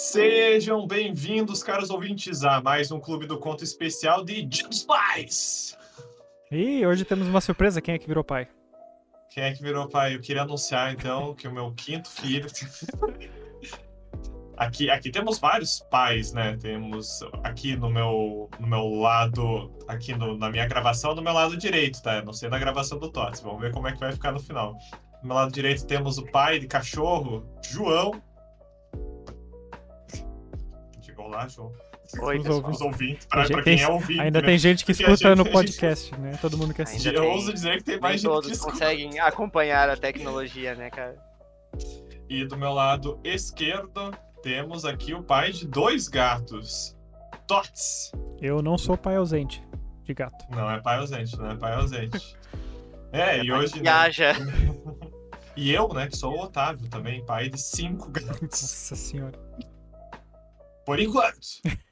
Sejam bem-vindos, caros ouvintes, a mais um Clube do Conto especial de Dia dos Pais. E hoje temos uma surpresa. Quem é que virou pai? Quem é que virou pai? Eu queria anunciar, então, que o meu quinto filho... Aqui, aqui temos vários pais, né? Temos aqui no meu, no meu lado, aqui no, na minha gravação, no meu lado direito, tá? Não sei na gravação do Tots. Vamos ver como é que vai ficar no final. No meu lado direito temos o pai de cachorro, João. Lá, João. Oi, Os ouvintes, pra, gente- pra quem tem- é ouvinte. Ainda né? tem gente que Porque escuta gente- no a gente- podcast, né? Todo mundo que assiste. Eu ouso dizer que tem Nem mais gente que todos escuta. conseguem acompanhar a tecnologia, né, cara? E do meu lado esquerdo temos aqui o pai de dois gatos. Tots. Eu não sou pai ausente de gato. Não é pai ausente, não é pai ausente. É, e hoje. né, Viaja. E eu, né, que sou o Otávio também, pai de cinco gatos. Nossa senhora. Por enquanto.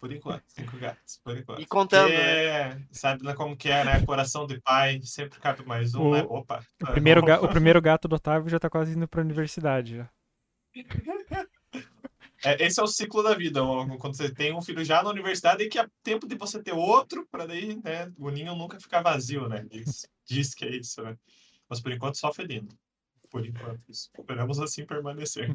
Por enquanto. Cinco gatos, por enquanto. E contando, Porque, né? Sabe né, como que é, né? Coração de pai, sempre cabe mais um, O- né? Opa. O primeiro, ga- o primeiro gato do Otávio já tá quase indo pra universidade. Já. É, esse é o ciclo da vida. Quando você tem um filho já na universidade, e que é tempo de você ter outro, para daí, né, o ninho nunca ficar vazio, né? Diz, diz que é isso, né? Mas por enquanto só felino. Por enquanto, isso. Esperamos assim permanecer.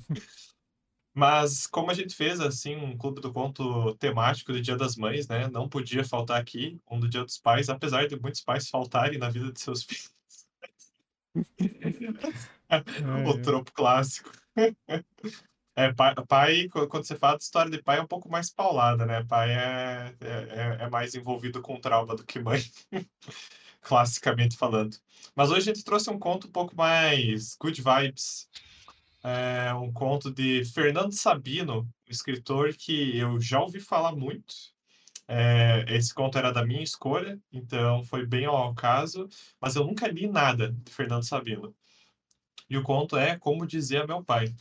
Mas como a gente fez assim um clube do conto temático do Dia das Mães, né? Não podia faltar aqui um do Dia dos Pais, apesar de muitos pais faltarem na vida de seus filhos. o tropo clássico. É, pai, pai, qu- quando você fala de história de pai, é um pouco mais paulada, né? Pai é, é, é mais envolvido com trauma do que mãe, classicamente falando. Mas hoje a gente trouxe um conto um pouco mais good vibes. É um conto de Fernando Sabino, um escritor que eu já ouvi falar muito. É, esse conto era da minha escolha, então foi bem ao caso, mas eu nunca li nada de Fernando Sabino. E o conto é Como Dizia Meu Pai.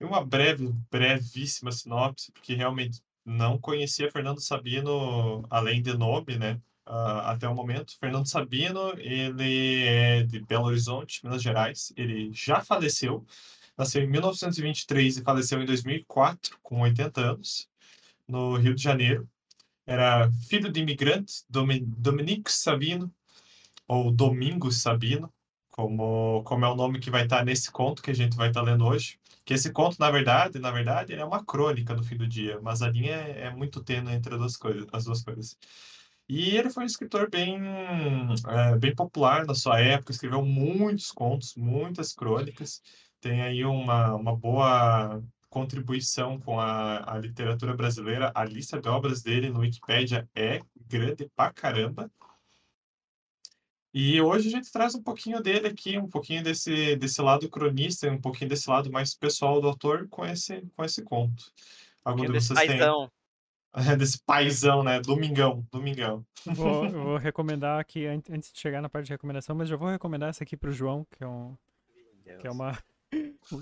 E uma breve, brevíssima sinopse, porque realmente não conhecia Fernando Sabino além de nome, né? ah, até o momento. Fernando Sabino, ele é de Belo Horizonte, Minas Gerais. Ele já faleceu. Nasceu em 1923 e faleceu em 2004, com 80 anos, no Rio de Janeiro. Era filho de imigrante, Domi- Dominique Sabino, ou Domingos Sabino, como, como é o nome que vai estar nesse conto que a gente vai estar lendo hoje. Que esse conto, na verdade, na verdade, é uma crônica do fim do dia, mas a linha é, é muito tênue entre as duas coisas, as duas coisas. E ele foi um escritor bem, é, bem popular na sua época, escreveu muitos contos, muitas crônicas, tem aí uma, uma boa contribuição com a, a literatura brasileira. A lista de obras dele no Wikipédia é grande pra caramba. E hoje a gente traz um pouquinho dele aqui, um pouquinho desse, desse lado cronista, um pouquinho desse lado mais pessoal do autor com esse, com esse conto. Algum de vocês tem paizão. desse paizão, né? Domingão, domingão. Vou, vou recomendar aqui, an- antes de chegar na parte de recomendação, mas já vou recomendar essa aqui pro João, que é, um, que é uma.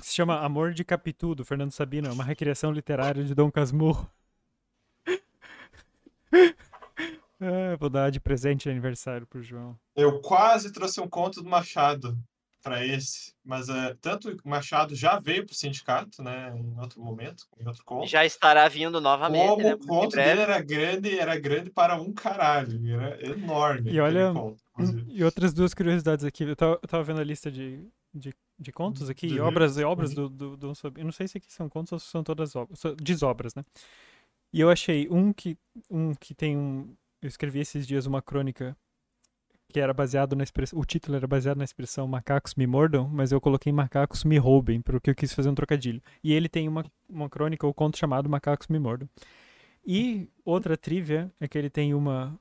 Se chama Amor de Capitu, do Fernando Sabino. É uma recriação literária de Dom Casmurro. É, vou dar de presente de aniversário pro João. Eu quase trouxe um conto do Machado para esse, mas é, tanto o Machado já veio para o sindicato, né? Em outro momento, em outro conto. Já estará vindo novamente, Como né? o conto dele era grande, era grande para um caralho, era enorme. E olha, conto. E outras duas curiosidades aqui. Eu tava, eu tava vendo a lista de, de, de contos aqui, De e obras, e obras do, do, do Sabino. Eu não sei se aqui são contos ou se são todas obras. Desobras, né? E eu achei um que, um que tem um. Eu escrevi esses dias uma crônica que era baseado na expressão. O título era baseado na expressão macacos me mordam, mas eu coloquei macacos me roubem, porque eu quis fazer um trocadilho. E ele tem uma, uma crônica ou conto chamado Macacos me mordam. E outra trivia é que ele tem uma,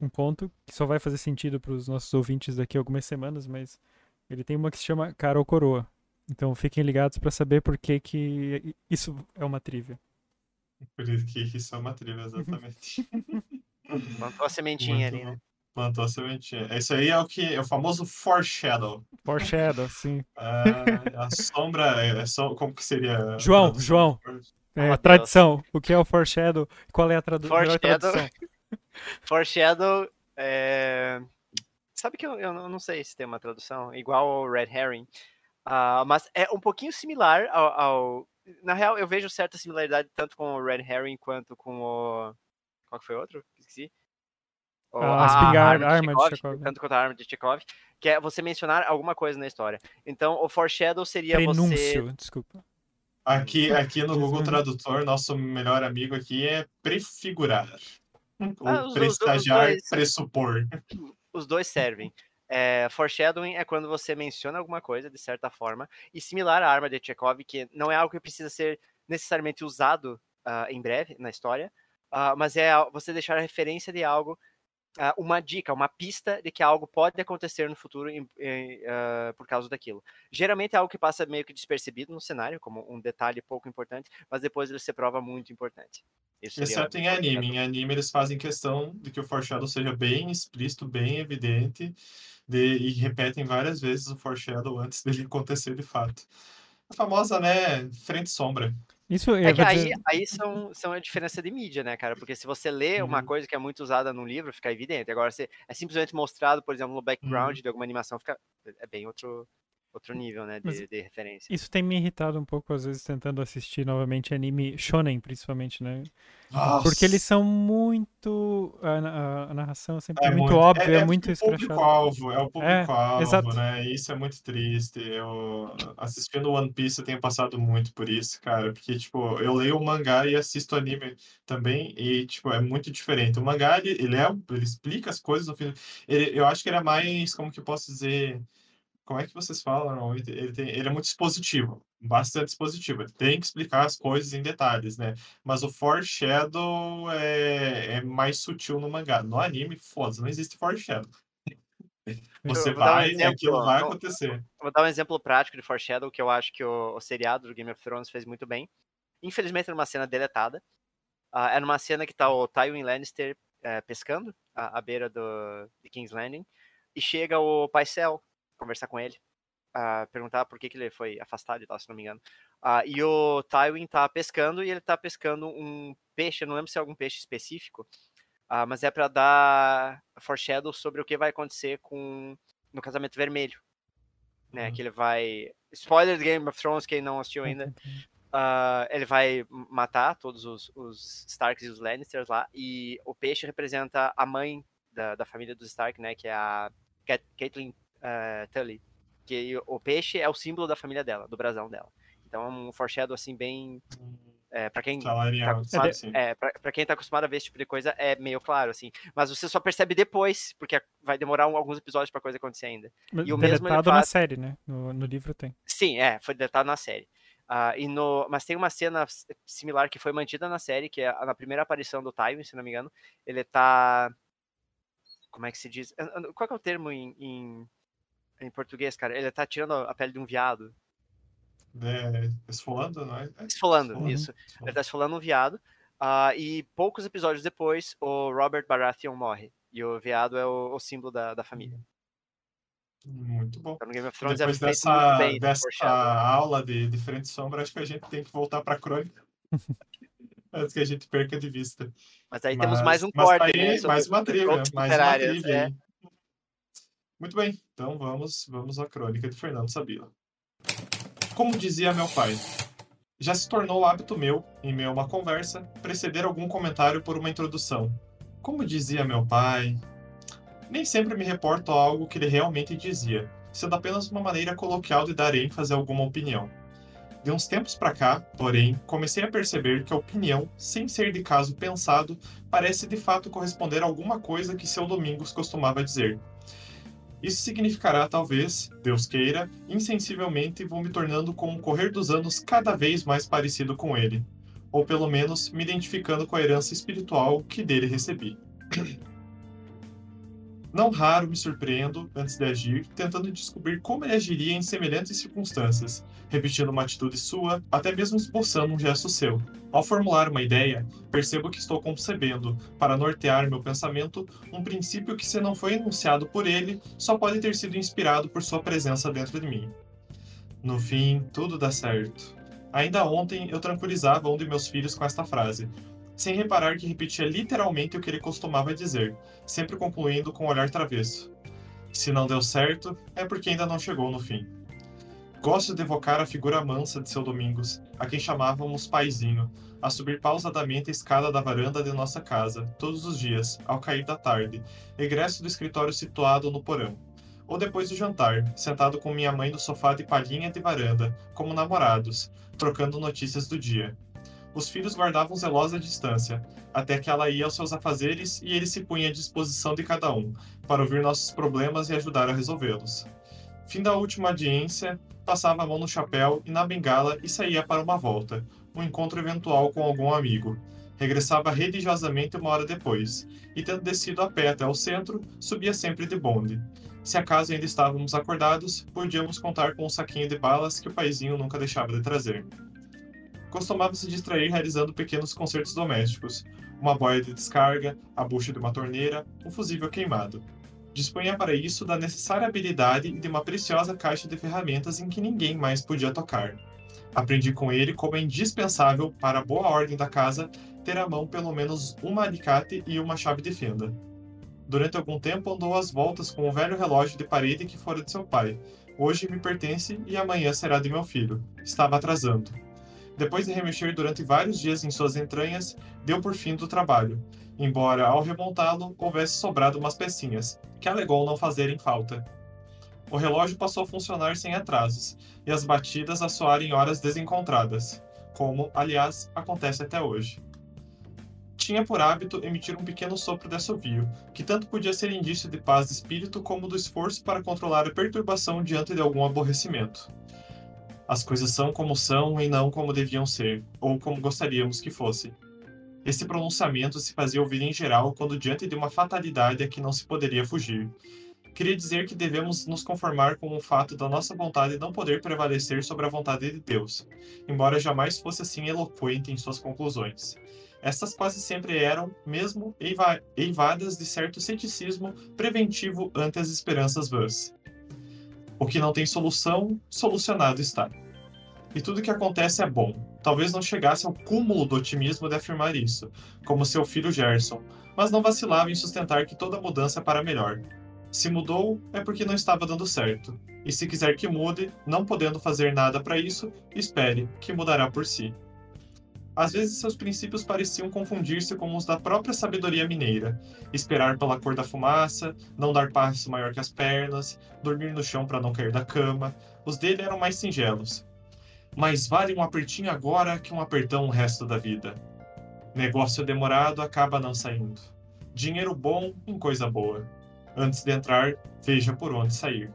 um conto que só vai fazer sentido para os nossos ouvintes daqui a algumas semanas, mas ele tem uma que se chama Cara ou Coroa. Então fiquem ligados para saber por que, que isso é uma trivia. Por isso que isso é uma trilha, exatamente. Plantou a sementinha Muito ali, né? Plantou a sementinha. Isso aí é o que é o famoso foreshadow. Foreshadow, sim. Ah, a sombra, é, é só, como que seria? a João, tradução? João. É, Deus. tradição. O que é o foreshadow? Qual é a tradu Foreshadow. tradução? Foreshadow é... Sabe que eu, eu não sei se tem uma tradução igual ao Red Herring, ah, mas é um pouquinho similar ao, ao na real, eu vejo certa similaridade tanto com o Red Herring quanto com o. Qual que foi o outro? Esqueci. O- Ah, a espingarda, arma a arma de Chekhov, Chekhov. Tanto quanto a arma de Chekhov, que é você mencionar alguma coisa na história. Então, o foreshadow seria você. Prenúncio, desculpa. Aqui, aqui no Google. Tradutor, nosso melhor amigo aqui é prefigurar. Ou Ah, os prestagiar, dois. pressupor. Os dois servem. É, foreshadowing é quando você menciona alguma coisa, de certa forma, e similar à arma de Chekhov, que não é algo que precisa ser necessariamente usado ah, em breve na história, ah, mas é você deixar a referência de algo, uma dica, uma pista de que algo pode acontecer no futuro em- em, ah, por causa daquilo. Geralmente é algo que passa meio que despercebido no cenário, como um detalhe pouco importante, mas depois ele se prova muito importante. Isso Exceto em anime. Em anime eles fazem questão de que o foreshadow seja bem explícito, bem evidente, de- e repetem várias vezes o foreshadow antes dele acontecer de fato. A famosa, né, frente sombra. Isso eu É que aí, dizer- aí são, são a diferença de mídia, né, cara? Porque se você lê uma Uhum. coisa que é muito usada num livro, fica evidente. Agora, se é simplesmente mostrado, por exemplo, no background de alguma animação, fica é bem outro, outro nível, né, de, de referência. Isso tem me irritado um pouco, às vezes, tentando assistir novamente anime shonen, principalmente, né? Porque eles são muito. A, a- a narração sempre é, muito, óbvia, é, muito o escrachada. público-alvo, é o público-alvo, né? Isso é muito triste. Eu, assistindo One Piece, eu tenho passado muito por isso, cara. Porque, tipo, eu leio o mangá e assisto anime também, e, tipo, é muito diferente. O mangá, ele, ele, é, ele explica as coisas no fim. Ele, eu acho que ele é mais, como que eu posso dizer... Como é que vocês falam? Ele, tem, ele é muito expositivo, bastante expositivo. Ele tem que explicar as coisas em detalhes, né? Mas o foreshadow é, é mais sutil no mangá. No anime, foda-se, não existe foreshadow. Você um vai, exemplo, aquilo vai acontecer. Vou dar um exemplo prático de Foreshadow que eu acho que o, o seriado do Game of Thrones fez muito bem. Infelizmente, numa cena deletada. Ah, é numa cena que tá o Tywin Lannister eh, pescando à, à beira do, de King's Landing. E chega o Paisel conversar com ele. ah, perguntar por que, que ele foi afastado e tal, se não me engano. Ah, e o Tywin tá pescando e ele tá pescando um peixe, eu não lembro se é algum peixe específico, ah, mas é para dar foreshadow sobre o que vai acontecer com no Casamento Vermelho. Né, Uhum. que ele vai. Spoiler de Game of Thrones, quem não assistiu ainda. ah, ele vai matar todos os, os Starks e os Lannisters lá. E o peixe representa a mãe da, da família dos Stark, né? Que é a Cat- Catelyn eh, Tully. Que o peixe é o símbolo da família dela, do brasão dela. Então é um foreshadow assim bem. É, para quem tá Salarial, é, pra, pra quem tá acostumado a ver esse tipo de coisa, é meio claro, assim. Mas você só percebe depois, porque vai demorar um- alguns episódios pra coisa acontecer ainda. E o mesmo Deletado na faz- série, né? No, no livro tem. Sim, é, foi deletado na série. Ah, e no, mas tem uma cena similar que foi mantida na série, que é a- na primeira aparição do Tywin, se não me engano. Ele tá. Como é que se diz? Qual que é o termo em, em, em português, cara? Ele tá tirando a pele de um viado. É, esfolando, não é? É, Esfolando, Esfolando. isso. Ele esfolando. tá esfolando um viado. ah, e poucos episódios depois, o Robert Baratheon morre. E o veado é o, o símbolo da, da família. Muito bom. Então Thrones Depois é dessa, bem dessa aula de, de frente sombra, acho que a gente tem que voltar para a crônica. Antes que a gente perca de vista. Mas aí temos mais um mas corte, tá aí, né? mais uma trilha, mais uma trilha é. Muito bem, então vamos, vamos à crônica de Fernando Sabila. Como dizia meu pai, já se tornou hábito meu, em meio a uma conversa, preceder algum comentário por uma introdução. Como dizia meu pai. Nem sempre me reporto a algo que ele realmente dizia, sendo apenas uma maneira coloquial de dar ênfase a alguma opinião. De uns tempos pra cá, porém, comecei a perceber que a opinião, sem ser de caso pensado, parece de fato corresponder a alguma coisa que seu Domingos costumava dizer. Isso significará, talvez, Deus queira, insensivelmente vou me tornando com o correr dos anos cada vez mais parecido com ele, ou pelo menos me identificando com a herança espiritual que dele recebi. Não raro me surpreendo, antes de agir, tentando descobrir como ele agiria em semelhantes circunstâncias, repetindo uma atitude sua, até mesmo esboçando um gesto seu. Ao formular uma ideia, percebo que estou concebendo, para nortear meu pensamento, um princípio que, se não foi enunciado por ele, só pode ter sido inspirado por sua presença dentro de mim. No fim, tudo dá certo. Ainda ontem eu tranquilizava um de meus filhos com esta frase, sem reparar que repetia literalmente o que ele costumava dizer, sempre concluindo com um olhar travesso. Se não deu certo, é porque ainda não chegou no fim. Gosto de evocar a figura mansa de seu Domingos, a quem chamávamos paizinho, a subir pausadamente a escada da varanda de nossa casa, todos os dias, ao cair da tarde, egresso do escritório situado no porão. Ou depois do jantar, sentado com minha mãe no sofá de palhinha de varanda, como namorados, trocando notícias do dia. Os filhos guardavam zelosa distância, até que ela ia aos seus afazeres e ele se punha à disposição de cada um, para ouvir nossos problemas e ajudar a resolvê-los. Fim da última audiência, passava a mão no chapéu e na bengala e saía para uma volta, um encontro eventual com algum amigo. Regressava religiosamente uma hora depois, e tendo descido a pé até o centro, subia sempre de bonde. Se acaso ainda estávamos acordados, podíamos contar com um saquinho de balas que o paizinho nunca deixava de trazer. Costumava se distrair realizando pequenos concertos domésticos, uma boia de descarga, a bucha de uma torneira, um fusível queimado. Dispunha para isso da necessária habilidade e de uma preciosa caixa de ferramentas em que ninguém mais podia tocar. Aprendi com ele como é indispensável para a boa ordem da casa ter à mão pelo menos um alicate e uma chave de fenda. Durante algum tempo andou às voltas com o velho relógio de parede que fora de seu pai. Hoje me pertence e amanhã será de meu filho. Estava atrasando. Depois de remexer durante vários dias em suas entranhas, deu por fim do trabalho, embora ao remontá-lo houvesse sobrado umas pecinhas, que alegou não fazerem falta. O relógio passou a funcionar sem atrasos, e as batidas a soar em horas desencontradas, como, aliás, acontece até hoje. Tinha por hábito emitir um pequeno sopro de assovio, que tanto podia ser indício de paz de espírito como do esforço para controlar a perturbação diante de algum aborrecimento. As coisas são como são e não como deviam ser, ou como gostaríamos que fosse. Esse pronunciamento se fazia ouvir em geral quando diante de uma fatalidade a que não se poderia fugir, queria dizer que devemos nos conformar com o fato da nossa vontade não poder prevalecer sobre a vontade de Deus, embora jamais fosse assim eloquente em suas conclusões. Estas quase sempre eram, mesmo, eivadas de certo ceticismo preventivo ante as esperanças vãs. O que não tem solução, solucionado está. E tudo que acontece é bom. Talvez não chegasse ao cúmulo do otimismo de afirmar isso, como seu filho Gerson, mas não vacilava em sustentar que toda mudança é para melhor, se mudou, é porque não estava dando certo. E se quiser que mude, não podendo fazer nada para isso, espere, que mudará por si. Às vezes seus princípios pareciam confundir-se com os da própria sabedoria mineira. Esperar pela cor da fumaça, não dar passo maior que as pernas, dormir no chão para não cair da cama. Os dele eram mais singelos. Mais vale um apertinho agora que um apertão o resto da vida. Negócio demorado acaba não saindo. Dinheiro bom em coisa boa. Antes de entrar, veja por onde sair.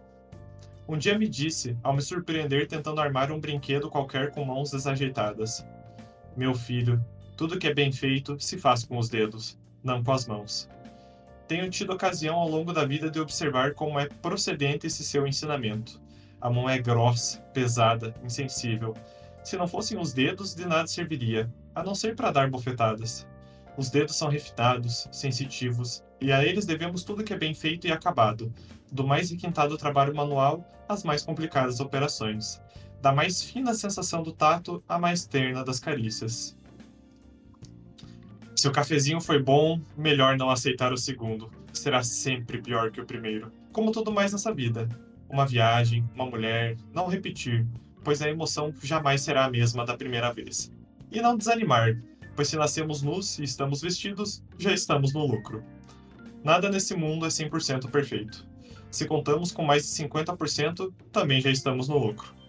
Um dia me disse, ao me surpreender tentando armar um brinquedo qualquer com mãos desajeitadas: Meu filho, tudo que é bem feito se faz com os dedos, não com as mãos. Tenho tido ocasião ao longo da vida de observar como é procedente esse seu ensinamento. A mão é grossa, pesada, insensível. Se não fossem os dedos, de nada serviria, a não ser para dar bofetadas. Os dedos são refinados, sensitivos, e a eles devemos tudo que é bem feito e acabado, do mais requintado trabalho manual às mais complicadas operações, da mais fina sensação do tato à mais terna das carícias. Se o cafezinho foi bom, melhor não aceitar o segundo. Será sempre pior que o primeiro. Como tudo mais nessa vida. Uma viagem, uma mulher, não repetir, pois a emoção jamais será a mesma da primeira vez. E não desanimar, pois se nascemos nus e estamos vestidos, já estamos no lucro. Nada nesse mundo é 100% perfeito. Se contamos com mais de 50%, também já estamos no lucro.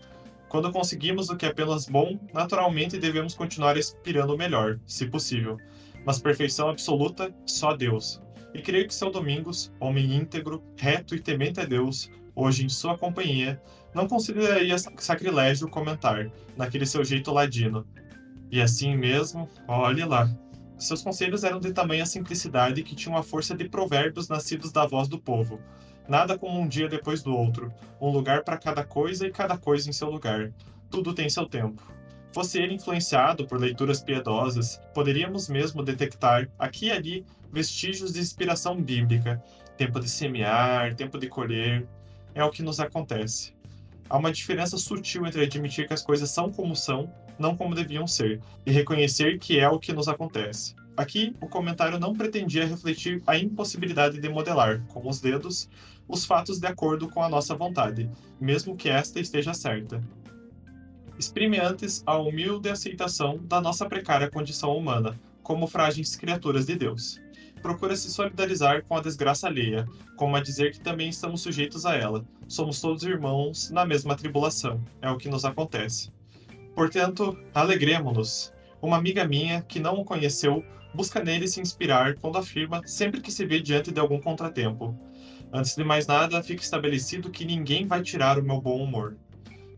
Quando conseguimos o que é apenas bom, naturalmente devemos continuar aspirando o melhor, se possível. Mas perfeição absoluta, só Deus. E creio que seu Domingos, homem íntegro, reto e temente a Deus, hoje em sua companhia, não consideraria sacrilégio comentar, naquele seu jeito ladino. E assim mesmo, olhe lá, seus conselhos eram de tamanha simplicidade que tinham a força de provérbios nascidos da voz do povo. Nada como um dia depois do outro, um lugar para cada coisa e cada coisa em seu lugar. Tudo tem seu tempo. Fosse ele influenciado por leituras piedosas, poderíamos mesmo detectar, aqui e ali, vestígios de inspiração bíblica. Tempo de semear, tempo de colher. É o que nos acontece. Há uma diferença sutil entre admitir que as coisas são como são não como deviam ser, e reconhecer que é o que nos acontece. Aqui, o comentário não pretendia refletir a impossibilidade de modelar, com os dedos, os fatos de acordo com a nossa vontade, mesmo que esta esteja certa. Exprime antes a humilde aceitação da nossa precária condição humana, como frágeis criaturas de Deus. Procura se solidarizar com a desgraça alheia, como a dizer que também estamos sujeitos a ela. Somos todos irmãos na mesma tribulação. É o que nos acontece. Portanto, alegremo-nos. Uma amiga minha, que não o conheceu, busca nele se inspirar quando afirma sempre que se vê diante de algum contratempo. Antes de mais nada, fica estabelecido que ninguém vai tirar o meu bom humor.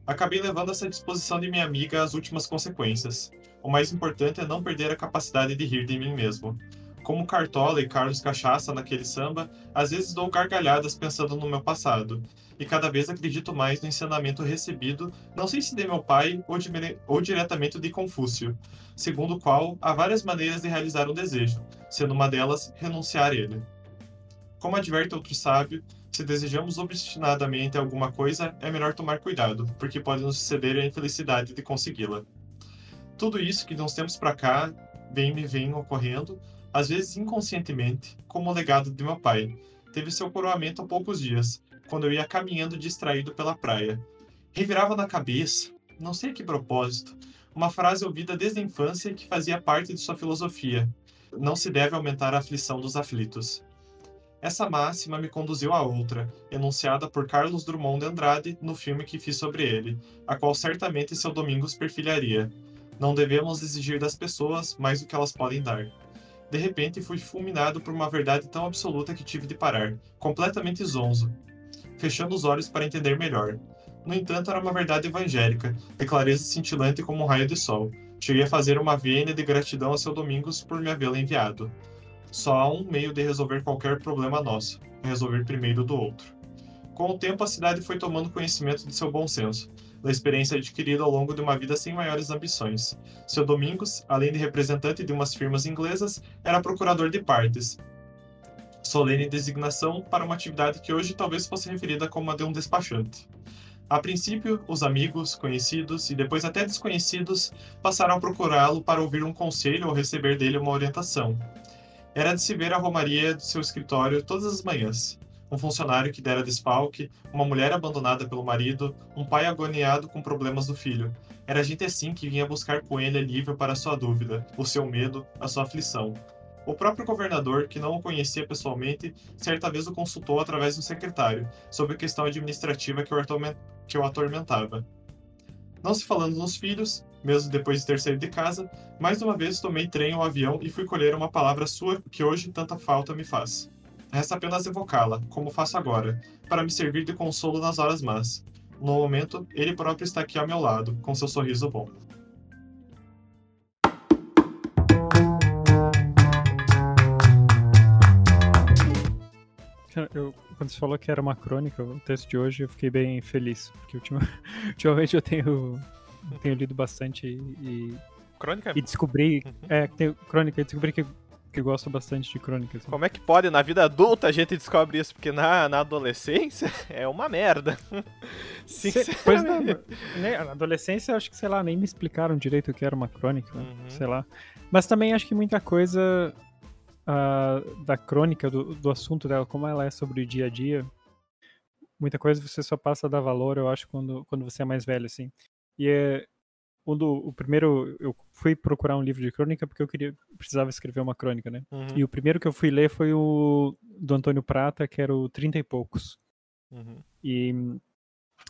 Acabei levando essa disposição de minha amiga às últimas consequências. O mais importante é não perder a capacidade de rir de mim mesmo. Como Cartola e Carlos Cachaça naquele samba, às vezes dou gargalhadas pensando no meu passado, e cada vez acredito mais no ensinamento recebido, não sei se de meu pai ou, de, ou diretamente de Confúcio, segundo o qual há várias maneiras de realizar um desejo, sendo uma delas renunciar a ele. Como adverte outro sábio, se desejamos obstinadamente alguma coisa, é melhor tomar cuidado, porque pode nos ceder a infelicidade de consegui-la. Tudo isso que de uns tempos para cá vem me vem ocorrendo, às vezes inconscientemente, como o legado de meu pai. Teve seu coroamento há poucos dias, quando eu ia caminhando distraído pela praia. Revirava na cabeça, não sei a que propósito, uma frase ouvida desde a infância que fazia parte de sua filosofia: Não se deve aumentar a aflição dos aflitos. Essa máxima me conduziu a outra, enunciada por Carlos Drummond de Andrade no filme que fiz sobre ele, a qual certamente seu Domingos perfilharia. Não devemos exigir das pessoas mais do que elas podem dar. De repente, fui fulminado por uma verdade tão absoluta que tive de parar, completamente zonzo, fechando os olhos para entender melhor. No entanto, era uma verdade evangélica, de clareza cintilante como um raio de sol. Cheguei a fazer uma vênia de gratidão a seu Domingos por me havê-la enviado. Só há um meio de resolver qualquer problema nosso: resolver primeiro do outro. Com o tempo, a cidade foi tomando conhecimento de seu bom senso, da experiência adquirida ao longo de uma vida sem maiores ambições. Seu Domingos, além de representante de umas firmas inglesas, era procurador de partes. Solene designação para uma atividade que hoje talvez fosse referida como a de um despachante. A princípio, os amigos, conhecidos e depois até desconhecidos passaram a procurá-lo para ouvir um conselho ou receber dele uma orientação. Era de se ver a romaria do seu escritório todas as manhãs um funcionário que dera desfalque, uma mulher abandonada pelo marido, um pai agoniado com problemas do filho. Era gente assim que vinha buscar com ele alívio para sua dúvida, o seu medo, a sua aflição. O próprio governador, que não o conhecia pessoalmente, certa vez o consultou através do secretário, sobre questão administrativa que o atormentava. Não se falando nos filhos, mesmo depois de ter saído de casa, mais uma vez tomei trem ou avião e fui colher uma palavra sua que hoje tanta falta me faz. Resta apenas evocá-la, como faço agora, para me servir de consolo nas horas más. No momento, ele próprio está aqui ao meu lado, com seu sorriso bom. Eu, quando você falou que era uma crônica, o texto de hoje, eu fiquei bem feliz, porque ultima, ultimamente eu tenho, tenho lido bastante e, crônica? e descobri, uhum. é, tenho, crônica, e descobri que que gosto bastante de crônicas. Assim. Como é que pode? Na vida adulta a gente descobre isso, porque na, na adolescência é uma merda. Sim, pois não, né, na adolescência eu acho que, sei lá, nem me explicaram direito o que era uma crônica, uhum. sei lá. Mas também acho que muita coisa uh, da crônica, do, do assunto dela, como ela é sobre o dia a dia, muita coisa você só passa a dar valor, eu acho, quando, quando você é mais velho, assim. E é, quando o primeiro eu fui procurar um livro de crônica porque eu queria precisava escrever uma crônica, né? Uhum. E o primeiro que eu fui ler foi o do Antônio Prata, que era o Trinta e poucos. Uhum. E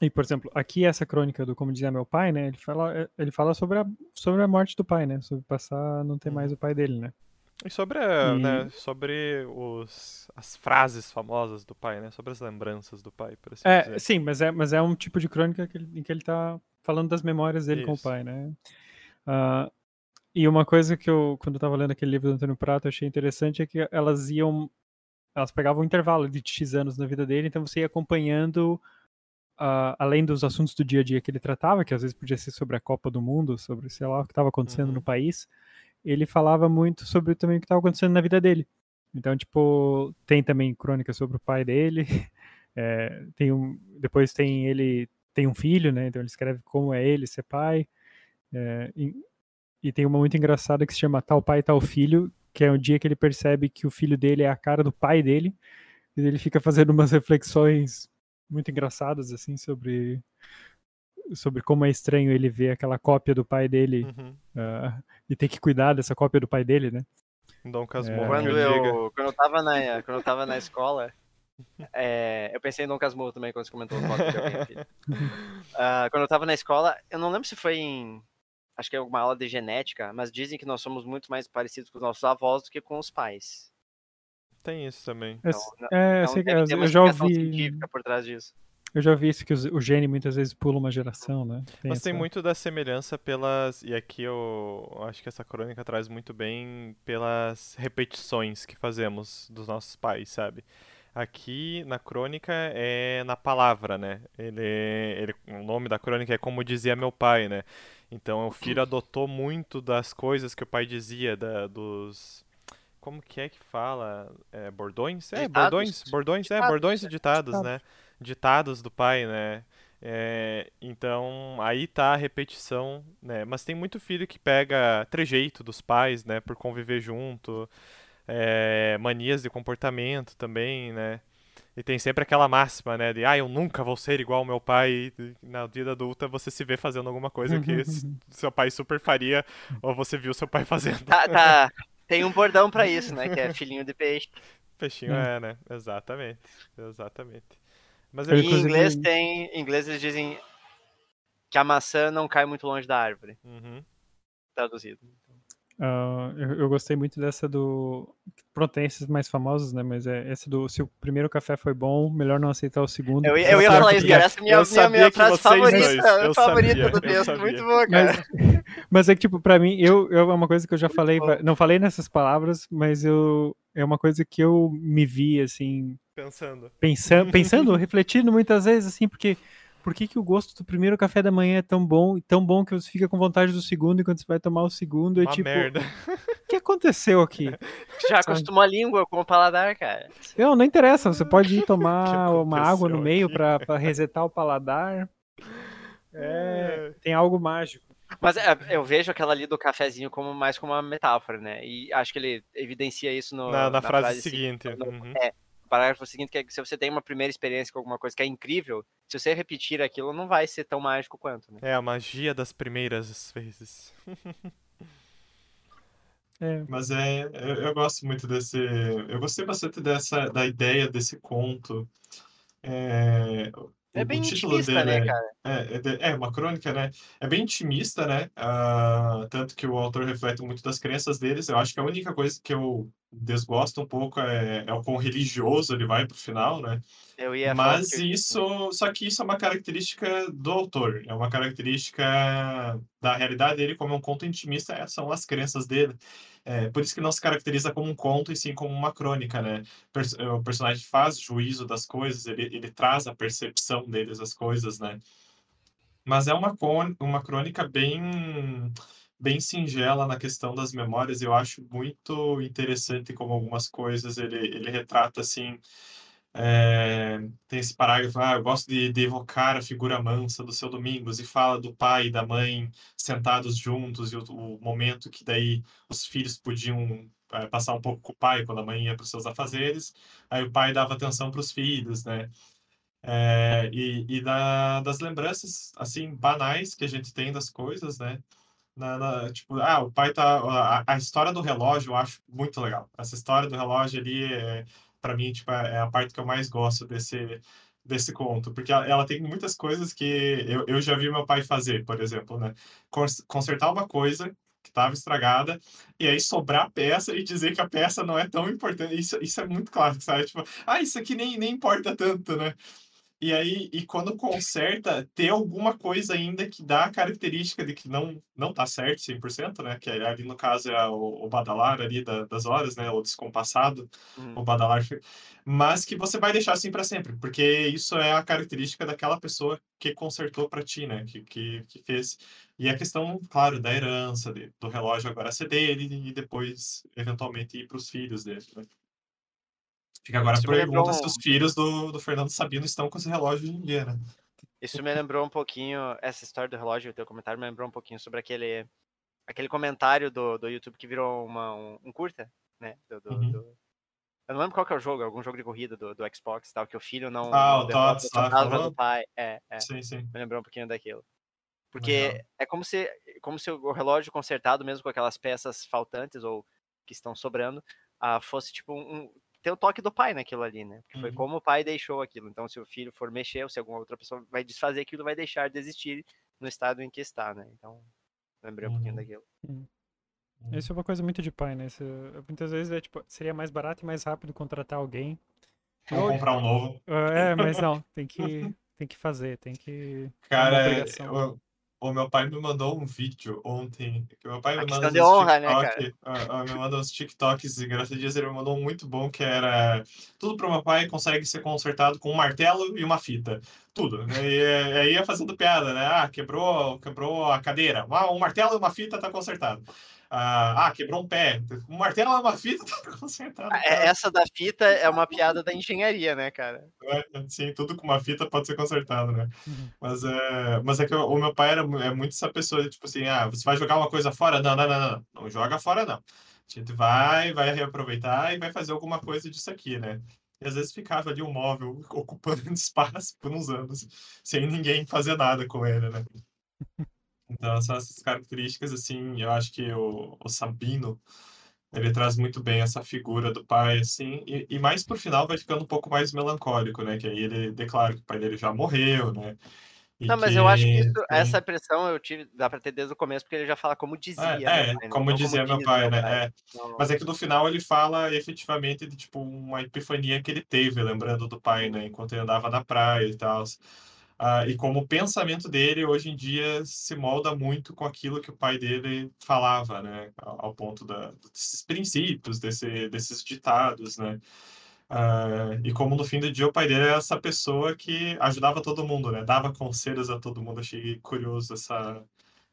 e por exemplo, aqui essa crônica do como dizia meu pai, né? Ele fala ele fala sobre a sobre a morte do pai, né? Sobre passar não ter mais uhum. o pai dele, né? E sobre, a, e... Né, sobre os, as frases famosas do pai, né? Sobre as lembranças do pai, por assim é, dizer. Sim, mas é, mas é um tipo de crônica que ele, em que ele tá falando das memórias dele Isso. com o pai, né? Uh, e uma coisa que eu, quando eu tava lendo aquele livro do Antônio Prato, achei interessante é que elas iam, elas pegavam um intervalo de X anos na vida dele, então você ia acompanhando, uh, além dos assuntos do dia a dia que ele tratava, que às vezes podia ser sobre a Copa do Mundo, sobre, sei lá, o que estava acontecendo uhum. no país, ele falava muito sobre também o que estava acontecendo na vida dele. Então, tipo, tem também crônicas sobre o pai dele, é, tem um, depois tem ele tem um filho, né? Então ele escreve como é ele ser pai. É, e, e, tem uma muito engraçada que se chama Tal Pai, Tal Filho, que é o dia que ele percebe que o filho dele é a cara do pai dele, e ele fica fazendo umas reflexões muito engraçadas, assim, sobre sobre como é estranho ele ver aquela cópia do pai dele Uhum. uh, e ter que cuidar dessa cópia do pai dele, né? Dom Casmurro, É. que Quando eu, quando eu tava na, quando eu tava na escola, é, eu pensei em Dom Casmurro também quando você comentou no blog de alguém, filho. Ah, quando eu tava na escola, eu não lembro se foi em. Acho que é alguma aula de genética, mas dizem que nós somos muito mais parecidos com os nossos avós do que com os pais. Tem isso também. Eu, Então, não- é, eu, Então, sei que- deve eu, eu já ouvi, científica por trás disso. eu já ouvi isso que o gene muitas vezes pula uma geração, né? Mas tem essa- muito da semelhança pelas. E aqui eu acho que essa crônica traz muito bem pelas repetições que fazemos dos nossos pais, sabe? Aqui na crônica é na palavra, né? Ele, ele, o nome da crônica é Como Dizia Meu Pai, né? Então o filho adotou muito das coisas que o pai dizia, da, dos. Como que é que fala? É, bordões? É, Ditados. bordões. Bordões, é, Ditados, bordões e é. ditados, Ditados. né? Ditados do pai, né? É, então, aí tá a repetição, né? Mas tem muito filho que pega trejeito dos pais, né? Por conviver junto, é, manias de comportamento também, né? E tem sempre aquela máxima, né? De, ah, eu nunca vou ser igual ao meu pai. E na vida adulta você se vê fazendo alguma coisa que seu pai super faria, ou você viu seu pai fazendo. Tá, tá. Tem um bordão pra isso, né? Que é filhinho de peixe. Peixinho Hum. é, né? Exatamente, exatamente. Mas Eu, E em inglês tem. Em inglês eles dizem que a maçã não cai muito longe da árvore. Uhum. Traduzido. Ah, eu, eu gostei muito dessa do. Pronto, tem esses mais famosos, né? Mas é esse do. Se o primeiro café foi bom, melhor não aceitar o segundo. Eu, eu ia falar isso, cara. Essa é a minha, minha, minha frase favorita. dois, favorita sabia, do texto. Muito boa, cara. Mas, mas é que, tipo, pra mim, eu, eu, é uma coisa que eu já falei, va- não falei nessas palavras, mas eu. É uma coisa que eu me vi, assim, Pensando. pensando, pensando, refletindo muitas vezes, assim, porque por que, que o gosto do primeiro café da manhã é tão bom, e tão bom que você fica com vontade do segundo, e quando você vai tomar o segundo, é Uma tipo, merda. o que aconteceu aqui? Já acostumou a língua com o paladar, cara. Não, não interessa, você pode ir tomar uma água no meio pra resetar o paladar. É, tem algo mágico. Mas é, eu vejo aquela ali do cafezinho como mais como uma metáfora, né? E acho que ele evidencia isso no, Na, na frase seguinte. seguinte. no- uhum. O parágrafo seguinte, que é que se você tem uma primeira experiência com alguma coisa que é incrível, se você repetir aquilo, não vai ser tão mágico quanto, né? É a magia das primeiras vezes. É, Mas é, eu, eu gosto muito desse. Eu gostei bastante dessa da ideia desse conto. É, É bem intimista, dele né, cara? É, é, é uma crônica, né? É bem intimista, né? Ah, tanto que o autor reflete muito das crenças deles. Eu acho que a única coisa que eu desgosto um pouco é, é o quão religioso ele vai pro final, né? Eu ia Mas que- isso, só que isso é uma característica do autor, é uma característica da realidade dele, como é um conto intimista, é, são as crenças dele. É, por isso que não se caracteriza como um conto e sim como uma crônica, né? Pers- O personagem faz juízo das coisas, ele, ele traz a percepção deles as coisas, né? Mas é uma, uma crônica bem, bem singela na questão das memórias. Eu acho muito interessante como algumas coisas ele, ele retrata assim. É, tem esse parágrafo, ah, eu gosto de, de evocar a figura mansa do seu Domingos e fala do pai e da mãe sentados juntos e o, o momento que daí os filhos podiam eh, passar um pouco com o pai quando a mãe ia para os seus afazeres, aí o pai dava atenção para os filhos, né? É, e e da, das lembranças, assim, banais que a gente tem das coisas, né? Na, na- tipo, ah, o pai tá. A, a história do relógio eu acho muito legal. Essa história do relógio ali, é, para mim, tipo, é a parte que eu mais gosto desse, desse conto, porque ela, tem muitas coisas que eu, eu já vi meu pai fazer, por exemplo, né? Cons- Consertar uma coisa que estava estragada, e aí sobrar peça e dizer que a peça não é tão importante. Isso, isso é muito clássico, sabe? Tipo, ah, isso aqui nem, nem importa tanto, né? E aí, e quando conserta, ter alguma coisa ainda que dá a característica de que não, não tá certo 100%, né? Que ali no caso é o, o badalar ali da- das horas, né? O descompassado, Uhum. o badalar. Mas que você vai deixar assim para sempre, porque isso é a característica daquela pessoa que consertou para ti, né? Que, que, que fez. E a questão, claro, da herança, de- do relógio agora ser dele e depois, eventualmente, ir para os filhos dele, né? Fica agora a Isso lembrou pergunta se os filhos do, do Fernando Sabino estão com esse relógio hoje em dia, né? Isso me lembrou um pouquinho, essa história do relógio, o teu comentário me lembrou um pouquinho sobre aquele, aquele comentário do, do YouTube que virou uma, um, um curta, né? Do, do, Uhum. do- Eu não lembro qual que é o jogo, algum jogo de corrida do, do Xbox e tal, que o filho não. Ah, não o Tots falou? do pai. É, é. Sim, sim. Me lembrou um pouquinho daquilo. Porque Legal. é como se, como se o relógio consertado, mesmo com aquelas peças faltantes ou que estão sobrando, ah, fosse tipo um- ter o toque do pai naquilo ali, né? Porque foi Uhum. como o pai deixou aquilo. Então, se o filho for mexer, ou se alguma outra pessoa vai desfazer aquilo, vai deixar de existir no estado em que está, né? Então, lembrei um pouquinho Uhum. daquilo. Isso é uma coisa muito de pai, né? Isso- muitas vezes é, tipo, seria mais barato e mais rápido contratar alguém. Vou comprar um novo. É, mas não, tem que, tem que fazer, tem que. é Cara, é. O, o meu pai me mandou um vídeo ontem. Que meu pai me manda de honra, né, TikTok, ah, ah, me manda uns TikToks e graças a Deus ele me mandou um muito bom que era tudo pro meu pai consegue ser consertado com um martelo e uma fita. Tudo. né? E é- aí ia fazendo piada, né? Ah, quebrou, quebrou a cadeira. Ah, um martelo e uma fita tá consertado. Ah, ah, quebrou um pé. Um martelo e uma fita tá consertado. É- Essa da fita é uma piada da engenharia, né, cara? É, Sim, tudo com uma fita pode ser consertado, né? Uhum. Mas é, mas é que o meu pai era é muito essa pessoa, tipo assim, ah, você vai jogar uma coisa fora? Não, não, não, não, não, não joga fora, não. A gente vai, vai reaproveitar e vai fazer alguma coisa disso aqui, né? E às vezes ficava ali um móvel ocupando espaço por uns anos, sem ninguém fazer nada com ele, né? Então, são essas características, assim, eu acho que o, o Sabino, ele traz muito bem essa figura do pai, assim, e, e mais pro final vai ficando um pouco mais melancólico, né? Que aí ele declara que o pai dele já morreu, né? E Não, mas eu acho que isso- sim. essa impressão eu tive, dá pra ter desde o começo, porque ele já fala como dizia. É, meu é, pai, né? como Não dizia meu diz pai, né? É, Não- mas é que no final ele fala efetivamente de tipo uma epifania que ele teve, lembrando do pai, né? Enquanto ele andava na praia e tal. Ah, e como o pensamento dele hoje em dia se molda muito com aquilo que o pai dele falava, né? Ao, ponto da, desses princípios, desse, desses ditados, né? Ah, e como no fim do dia o pai dele era essa pessoa que ajudava todo mundo, né? Dava conselhos a todo mundo. Achei curioso essa,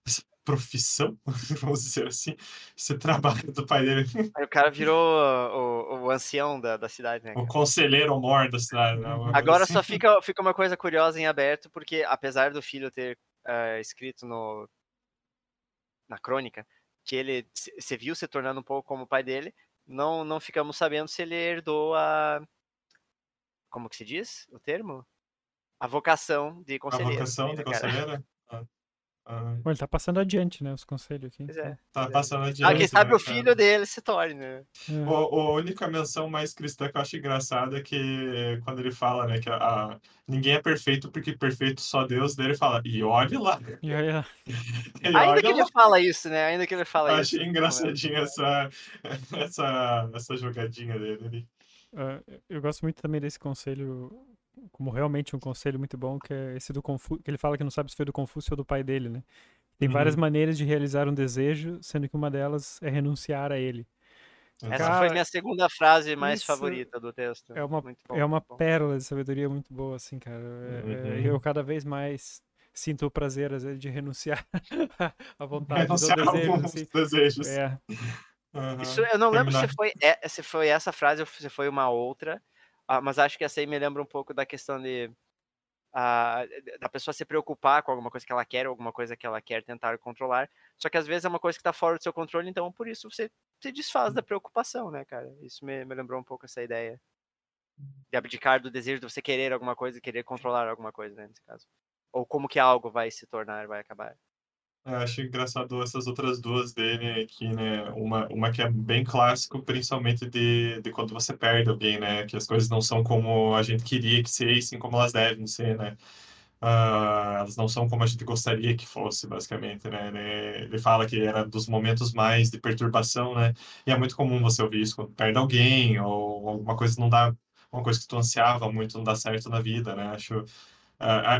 essa profissão, vamos dizer assim, esse trabalho do pai dele, Aí o cara virou o, o ancião da, da cidade, né? o conselheiro mor da cidade. Né? Agora assim. só fica, fica uma coisa curiosa em aberto, porque apesar do filho ter eh, escrito no, na crônica que ele se, viu se tornando um pouco como o pai dele, não, não ficamos sabendo se ele herdou a. Como que se diz o termo? A vocação de a conselheiro. vocação também, de né, cara? conselheira. Ah, ah, Bom, ele tá passando adiante, né? Os conselhos aqui. Pois é. tá passando Ah, adiante. quem sabe né, o cara? filho dele se torne, né? É. O, a única menção mais cristã que eu acho engraçada é que quando ele fala, né, que a, a- ninguém é perfeito porque perfeito só Deus, daí ele fala, e olhe lá. E aí, ah, E Ainda olha que ele fala isso, né? Ainda que ele fala Eu isso. achei engraçadinha essa, essa, essa jogadinha dele ali. ah, eu gosto muito também desse conselho, como realmente um conselho muito bom, que é esse do Confúcio, que ele fala que não sabe se foi do Confúcio ou do pai dele, né? Tem várias Uhum. maneiras de realizar um desejo, sendo que uma delas é renunciar a ele. Essa Cara, foi minha segunda frase mais favorita do texto. É uma, Muito bom, é uma muito bom. pérola de sabedoria muito boa, assim, cara. É- é- Uhum. eu cada vez mais sinto o prazer, às vezes, de renunciar à vontade Renunciar do desejo, alguns assim. desejos. É, Aham. Isso, eu não lembro se foi, se foi essa frase ou se foi uma outra, mas acho que essa aí me lembra um pouco da questão de ah, da pessoa se preocupar com alguma coisa que ela quer, alguma coisa que ela quer tentar controlar. Só que às vezes é uma coisa que está fora do seu controle, então por isso você se desfaz da preocupação, né, cara? Isso me, me lembrou um pouco essa ideia de abdicar do desejo de você querer alguma coisa querer controlar alguma coisa, né, nesse caso. Ou como que algo vai se tornar, vai acabar. Eu acho engraçado essas outras duas dele aqui, né? Uma, uma que é bem clássico, principalmente de, de quando você perde alguém, né? Que as coisas não são como a gente queria que fossem, como elas devem ser, né? Ah, elas não são como a gente gostaria que fosse, basicamente, né? Ele, ele fala que era dos momentos mais de perturbação, né? E é muito comum você ouvir isso quando perde alguém ou alguma coisa não dá, uma coisa que tu ansiava muito não dá certo na vida, né? Acho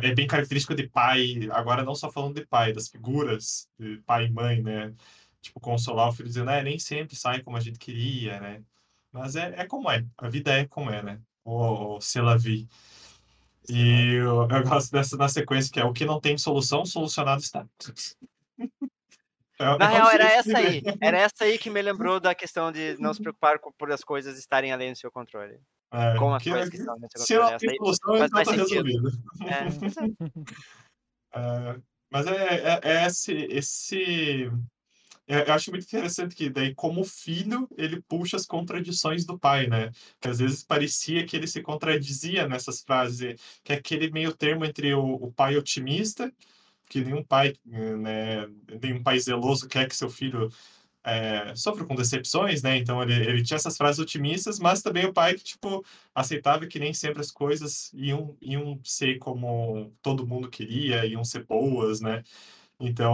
é bem característico de pai, agora não só falando de pai, das figuras de pai e mãe, né? Tipo, consolar o filho dizendo, é, nem sempre sai como a gente queria, né? Mas é, é como é, a vida é como é, né? Ou, se la vie. E eu, eu gosto dessa na sequência que é o que não tem solução, solucionado está. É- Na é real, era essa de aí. Era essa aí que me lembrou da questão de não se preocupar com, por as coisas estarem além do seu controle. É, Com as que- coisas que estão além do seu se controle. tem solução, faz então tá resolvido. É. É, mas é, é- é esse, esse, eu acho muito interessante que daí, como filho, ele puxa as contradições do pai, né? Que às vezes parecia que ele se contradizia nessas frases, que é aquele meio termo entre o, o pai otimista, que nenhum pai, né, nenhum pai zeloso quer que seu filho é, sofra com decepções, né? Então ele, ele tinha essas frases otimistas, mas também o pai que, tipo, aceitava que nem sempre as coisas iam, iam ser como todo mundo queria, iam ser boas, né? Então.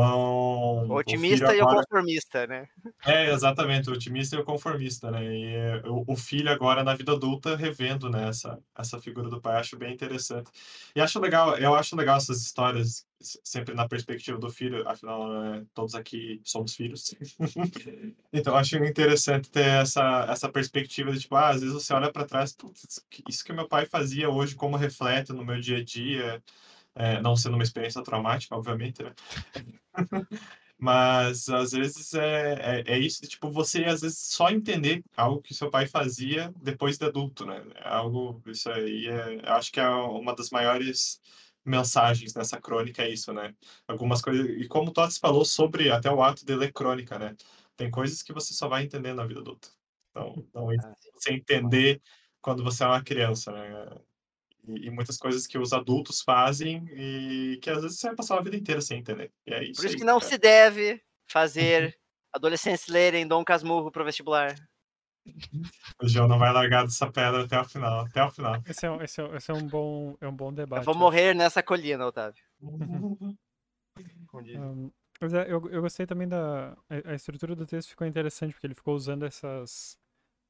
O otimista o e o conformista, né? É, exatamente, o otimista e o conformista, né? E é, o, o, filho agora na vida adulta revendo né, essa, essa figura do pai, acho bem interessante. E acho legal, eu acho legal essas histórias sempre na perspectiva do filho, afinal, né, todos aqui somos filhos. então, acho interessante ter essa, essa perspectiva de, tipo, ah, às vezes você olha para trás, isso que meu pai fazia hoje, como reflete no meu dia a dia, é, não sendo uma experiência traumática, obviamente, né? Mas às vezes é, é, é, isso tipo você às vezes só entender algo que seu pai fazia depois de adulto, né? É algo isso aí é, acho que é uma das maiores mensagens nessa crônica é isso, né? Algumas coisas e como o Tots falou sobre até o ato de ler crônica, né? Tem coisas que você só vai entender na vida adulta. Então, então ah, você entender quando você é uma criança, né? E, muitas coisas que os adultos fazem e que às vezes você vai passar a vida inteira sem entender. É isso Por isso aí, que não cara. se deve fazer adolescentes lerem Dom Casmurro pro vestibular. O João não vai largar dessa pedra até o final. Até o final. Esse é, esse é, esse é um, bom, é um bom debate. Eu vou morrer nessa colina, Otávio. um, mas é, eu, eu gostei também da. A, estrutura do texto ficou interessante, porque ele ficou usando essas.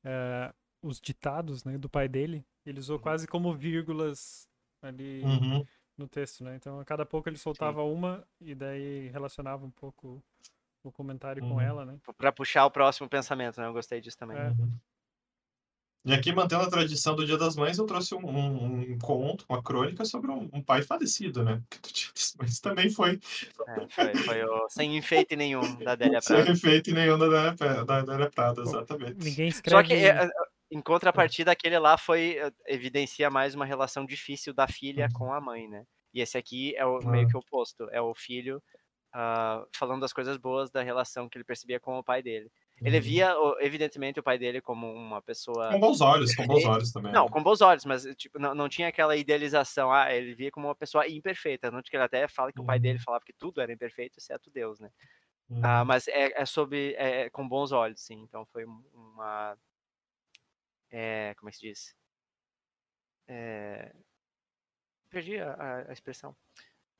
É, os ditados né, do pai dele ele usou uhum. quase como vírgulas ali uhum. no texto, né? Então, a cada pouco ele soltava Sim. uma e daí relacionava um pouco o comentário uhum. com ela, né? Para puxar o próximo pensamento, né? Eu gostei disso também. É. Uhum. E aqui, mantendo a tradição do Dia das Mães, eu trouxe um, um, um conto, uma crônica sobre um, um, pai falecido, né? Porque o Dia das Mães também foi. É, foi, foi o... sem enfeite nenhum da Adélia Prada. Sem enfeite nenhum da Adélia, da Prada, exatamente. Ninguém escreve. Só que é, em contrapartida, aquele lá foi eh, evidencia mais uma relação difícil da filha uhum. com a mãe, né? E esse aqui é o meio que o oposto, é o filho uh, falando das coisas boas da relação que ele percebia com o pai dele. Ele uhum. via, evidentemente, o pai dele como uma pessoa. Com bons olhos, com bons olhos também. Não, né? com bons olhos, mas tipo, não, não tinha aquela idealização. Ah, ele via como uma pessoa imperfeita. Não que ele até fala que o pai dele uhum. falava que tudo era imperfeito, exceto Deus, né? Ah, mas é, é sobre. É, é, com bons olhos, sim. Então foi uma é, como é que se diz? É, perdi a, a expressão.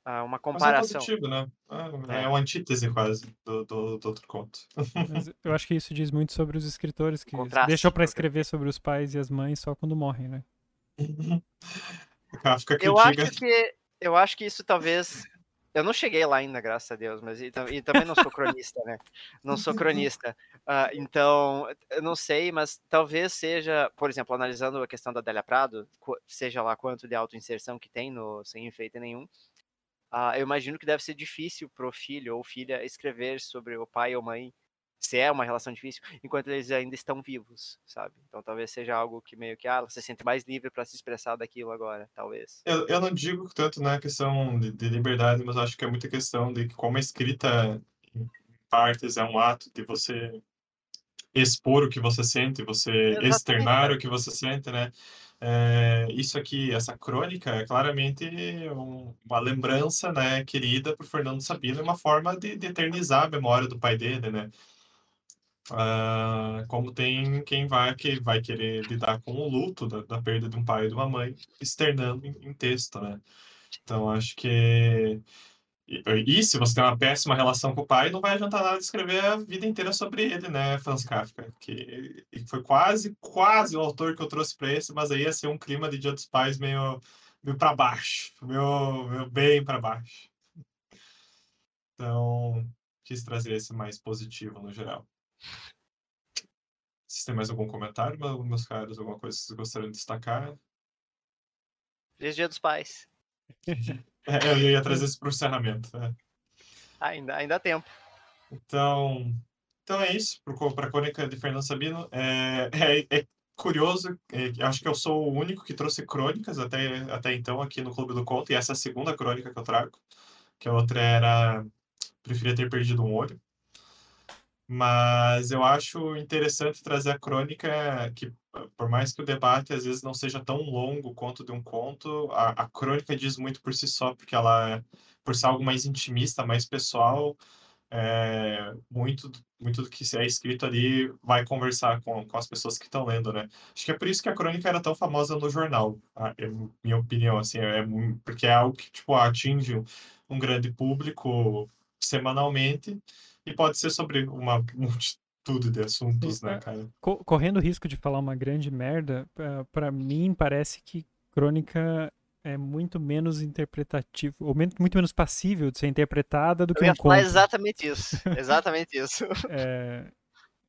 Ah, uma comparação. Mas é positivo, né? É, é uma antítese quase do, do, do outro conto. Mas eu acho que isso diz muito sobre os escritores que Contraste, deixam para escrever sobre os pais e as mães só quando morrem, né? eu acho que eu acho que isso talvez eu não cheguei lá ainda, graças a Deus, mas e, e também não sou cronista, né? Não sou cronista. Uh, então, eu não sei, mas talvez seja, por exemplo, analisando a questão da Adélia Prado, seja lá quanto de autoinserção que tem no Sem Enfeite Nenhum, uh, eu imagino que deve ser difícil para o filho ou filha escrever sobre o pai ou mãe se é uma relação difícil, enquanto eles ainda estão vivos, sabe? Então talvez seja algo que meio que, ah, você se sente mais livre para se expressar daquilo agora, talvez. Eu, eu não digo tanto na questão de, de, liberdade, mas acho que é muita questão de como a escrita em partes é um ato de você expor o que você sente, você Exatamente. externar o que você sente, né? É, isso aqui, essa crônica, é claramente um, uma lembrança, né, querida por Fernando Sabino, uma forma de, de eternizar a memória do pai dele, né? Uh, como tem quem vai, que vai querer lidar com o luto da, da perda de um pai e de uma mãe, externando em, em texto, né? Então, acho que. E, e, se você tem uma péssima relação com o pai, não vai adiantar nada escrever a vida inteira sobre ele, né, Franz Kafka? Que foi quase, quase o autor que eu trouxe para esse, mas aí ia ser um clima de Dia dos Pais meio, meio para baixo, meio, meio bem para baixo. Então, quis trazer esse mais positivo no geral. Vocês têm mais algum comentário, meus caros? Alguma coisa que vocês gostariam de destacar? Feliz Dia dos Pais. é, eu ia trazer isso para o encerramento. É. Ainda, ainda há tempo. Então, então é isso para a crônica de Fernando Sabino. É, é, é curioso, é, acho que eu sou o único que trouxe crônicas até, até então aqui no Clube do Conto, e essa é a segunda crônica que eu trago, que a outra era Preferia Ter Perdido um Olho. Mas eu acho interessante trazer a crônica que, por mais que o debate às vezes não seja tão longo quanto de um conto, a, a crônica diz muito por si só, porque ela, é, por ser algo mais intimista, mais pessoal, é, muito, muito do que é escrito ali vai conversar com, com as pessoas que estão lendo, né? Acho que é por isso que a crônica era tão famosa no jornal, a, é minha opinião, assim, é, porque é algo que, tipo, atinge um, um grande público semanalmente e pode ser sobre uma multitude de assuntos, né, cara? Correndo o risco de falar uma grande merda, para mim parece que crônica é muito menos interpretativo, ou muito menos passível de ser interpretada do que Eu um conto. exatamente isso, exatamente isso. É,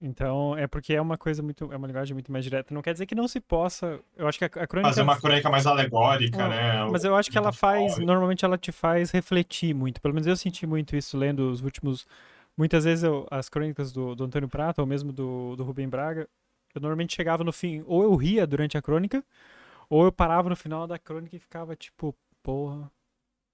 então, é porque é uma coisa muito, é uma linguagem muito mais direta. Não quer dizer que não se possa, eu acho que a, a crônica... Fazer uma crônica mais alegórica, é, né? Mas eu acho que ela faz, normalmente ela te faz refletir muito, pelo menos eu senti muito isso lendo os últimos... Muitas vezes eu, as crônicas do, do Antônio Prata, ou mesmo do, do Rubem Braga, eu normalmente chegava no fim, ou eu ria durante a crônica, ou eu parava no final da crônica e ficava tipo, porra.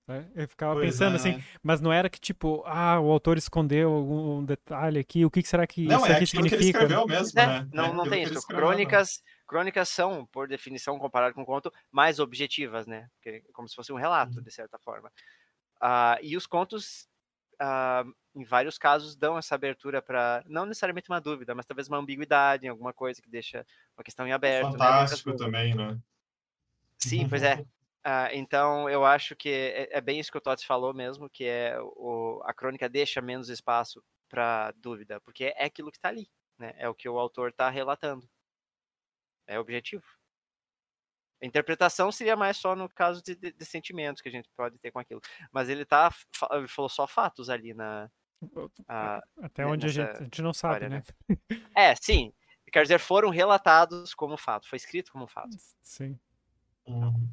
Né? Eu ficava pois pensando é, assim, né? mas não era que tipo, ah, o autor escondeu algum detalhe aqui, o que será que não, isso é aqui significa? Que ele escreveu mesmo, é, né? Não, não tem isso. Crônicas, crônicas são, por definição, comparado com o conto, mais objetivas, né? Como se fosse um relato, uhum. de certa forma. Uh, e os contos, uh, em vários casos, dão essa abertura para, não necessariamente uma dúvida, mas talvez uma ambiguidade em alguma coisa que deixa uma questão em aberto. Né? Fantástico né? também, né? Sim, pois é. Uh, então, eu acho que é, é, bem isso que o Tots falou mesmo, que é o, a crônica deixa menos espaço para dúvida, porque é aquilo que está ali, né? É o que o autor está relatando. É objetivo. A interpretação seria mais só no caso de, de, de, sentimentos que a gente pode ter com aquilo. Mas ele tá. Ele falou só fatos ali na. Até onde a gente, a gente, não sabe, história, né? né? É, sim. Quer dizer, foram relatados como fato, foi escrito como fato. Sim. Uhum.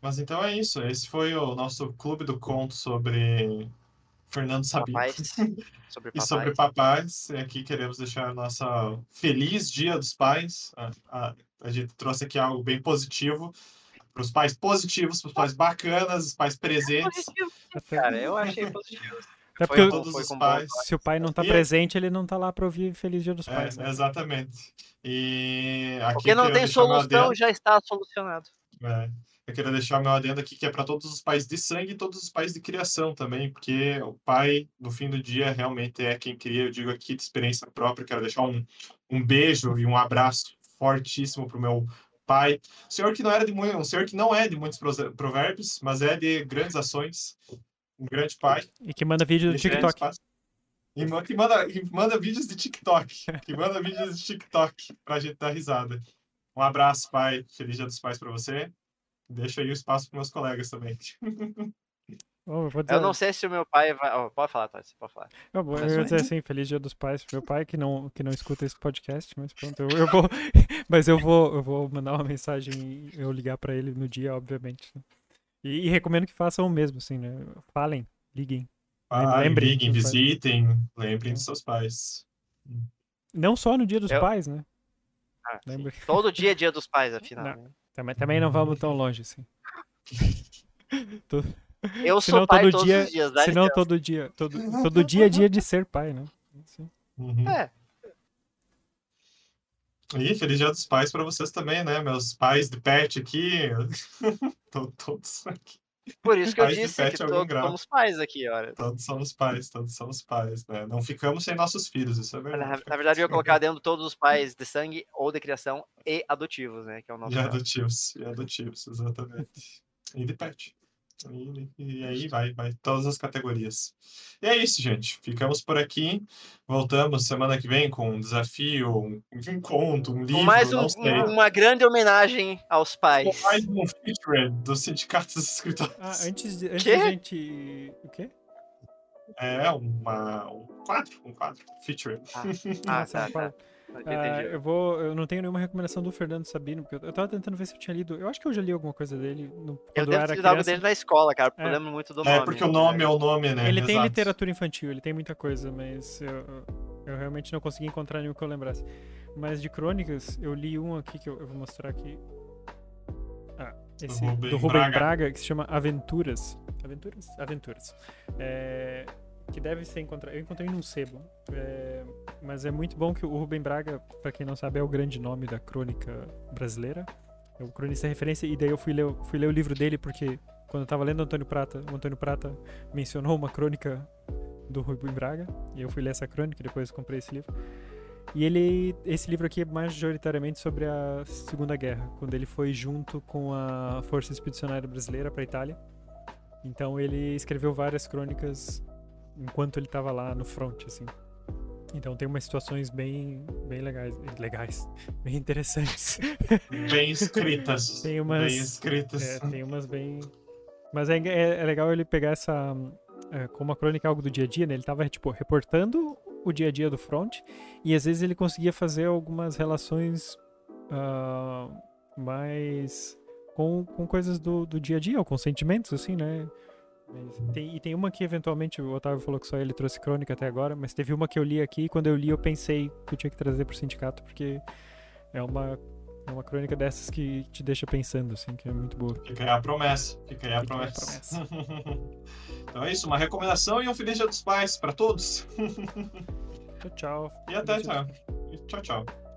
Mas então é isso. Esse foi o nosso clube do conto sobre Fernando Sabino. Sobre e sobre papais. E aqui queremos deixar nossa feliz Dia dos Pais. A, a, a gente trouxe aqui algo bem positivo para os pais positivos, para os pais bacanas, os pais presentes. Cara, eu achei positivo. É porque todos os pais. se o pai não está presente, ele não está lá para ouvir Feliz Dia dos é, Pais. né? Exatamente. E aqui porque não tem solução, já está solucionado. É. Eu queria deixar meu adendo aqui que é para todos os pais de sangue e todos os pais de criação também, porque o pai, no fim do dia, realmente é quem cria. Eu digo aqui de experiência própria, quero deixar um, um beijo e um abraço fortíssimo para o meu pai. Um senhor que não era de muito, um senhor que não é de muitos provérbios, mas é de grandes ações. Um grande pai. E que manda vídeo do TikTok. E que manda, que manda vídeos de TikTok. Que manda vídeos de TikTok pra gente dar risada. Um abraço, pai. Feliz Dia dos Pais para você. Deixa aí o espaço para meus colegas também. Oh, eu, eu, não sei se o meu pai vai. Oh, pode falar, Tati, pode falar. Eu, vou, eu ia dizer assim, feliz dia dos pais pro meu pai que não, que não escuta esse podcast, mas pronto, eu, eu vou. mas eu vou, eu vou mandar uma mensagem eu ligar para ele no dia, obviamente. E, e, recomendo que façam o mesmo, assim, né? Falem, liguem. Ah, lembrem, liguem, visitem, lembrem dos seus pais. Não só no dia dos eu... pais, né? Ah, Todo dia é dia dos pais, afinal. Não. Né? Também, também não vamos tão longe assim. Eu sou pai todo todos dia, os dias, Senão não todo dia, todo, todo dia é dia de ser pai, né? Assim. Uhum. É. E feliz dia dos pais para vocês também, né? Meus pais de pet aqui, todos aqui. Por isso que eu disse que todos somos pais aqui, olha. Todos somos pais, todos somos pais, né? Não ficamos sem nossos filhos, isso é verdade. Na, na verdade, eu ia colocar dentro todos os pais de sangue ou de criação e adotivos, né? Que é o nosso. E adotivos, e adotivos, exatamente. E de pet. E, e, aí vai, vai todas as categorias. E é isso, gente. Ficamos por aqui. Voltamos semana que vem com um desafio, um, um conto, um livro. Mais um, uma grande homenagem aos pais. Mais um feature do Sindicato dos Escritores. Ah, antes de, antes de gente. O quê? É, uma, um quadro, um quadro, feature. Ah, ah tá, tá. Uh, eu vou. Eu não tenho nenhuma recomendação do Fernando Sabino, porque eu, tava tentando ver se eu tinha lido. Eu acho que eu já li alguma coisa dele. No, eu devo ter algo dele na escola, cara, porque é. eu lembro muito do é, nome. É, porque o nome é o nome, né? Ele Exato. tem literatura infantil, ele tem muita coisa, mas eu, eu realmente não consegui encontrar nenhum que eu lembrasse. Mas de crônicas, eu li um aqui que eu, eu vou mostrar aqui. Ah, esse do Rubem, Braga. Braga. que se chama Aventuras. Aventuras? Aventuras. É, que deve ser encontrado. Eu encontrei num sebo. É, mas é muito bom que o Rubem Braga, para quem não sabe, é o grande nome da crônica brasileira. É o cronista referência. E daí eu fui ler, fui ler o livro dele porque quando eu tava lendo Antônio Prata, o Antônio Prata mencionou uma crônica do Rubem Braga. E eu fui ler essa crônica e depois comprei esse livro. E ele, esse livro aqui é majoritariamente sobre a Segunda Guerra, quando ele foi junto com a Força Expedicionária Brasileira para a Itália. Então ele escreveu várias crônicas enquanto ele estava lá no front, assim. Então tem umas situações bem, bem legais, legais, bem interessantes. Bem escritas. tem umas, bem escritas. É, tem umas bem. Mas é, é, é legal ele pegar essa é, como a crônica é algo do dia a dia, né? Ele tava tipo reportando o dia a dia do front e às vezes ele conseguia fazer algumas relações uh, mais com, com coisas do, do dia a dia, ou com sentimentos, assim, né? Tem, e tem uma que eventualmente o Otávio falou que só ele trouxe crônica até agora, mas teve uma que eu li aqui e quando eu li eu pensei que eu tinha que trazer pro sindicato, porque é uma, é uma crônica dessas que te deixa pensando, assim, que é muito boa. Fica aí a promessa. Fica aí a Fica aí a promessa. então é isso, uma recomendação e um feliz dia dos pais para todos. Tchau, tchau. E até já. Tchau, tchau.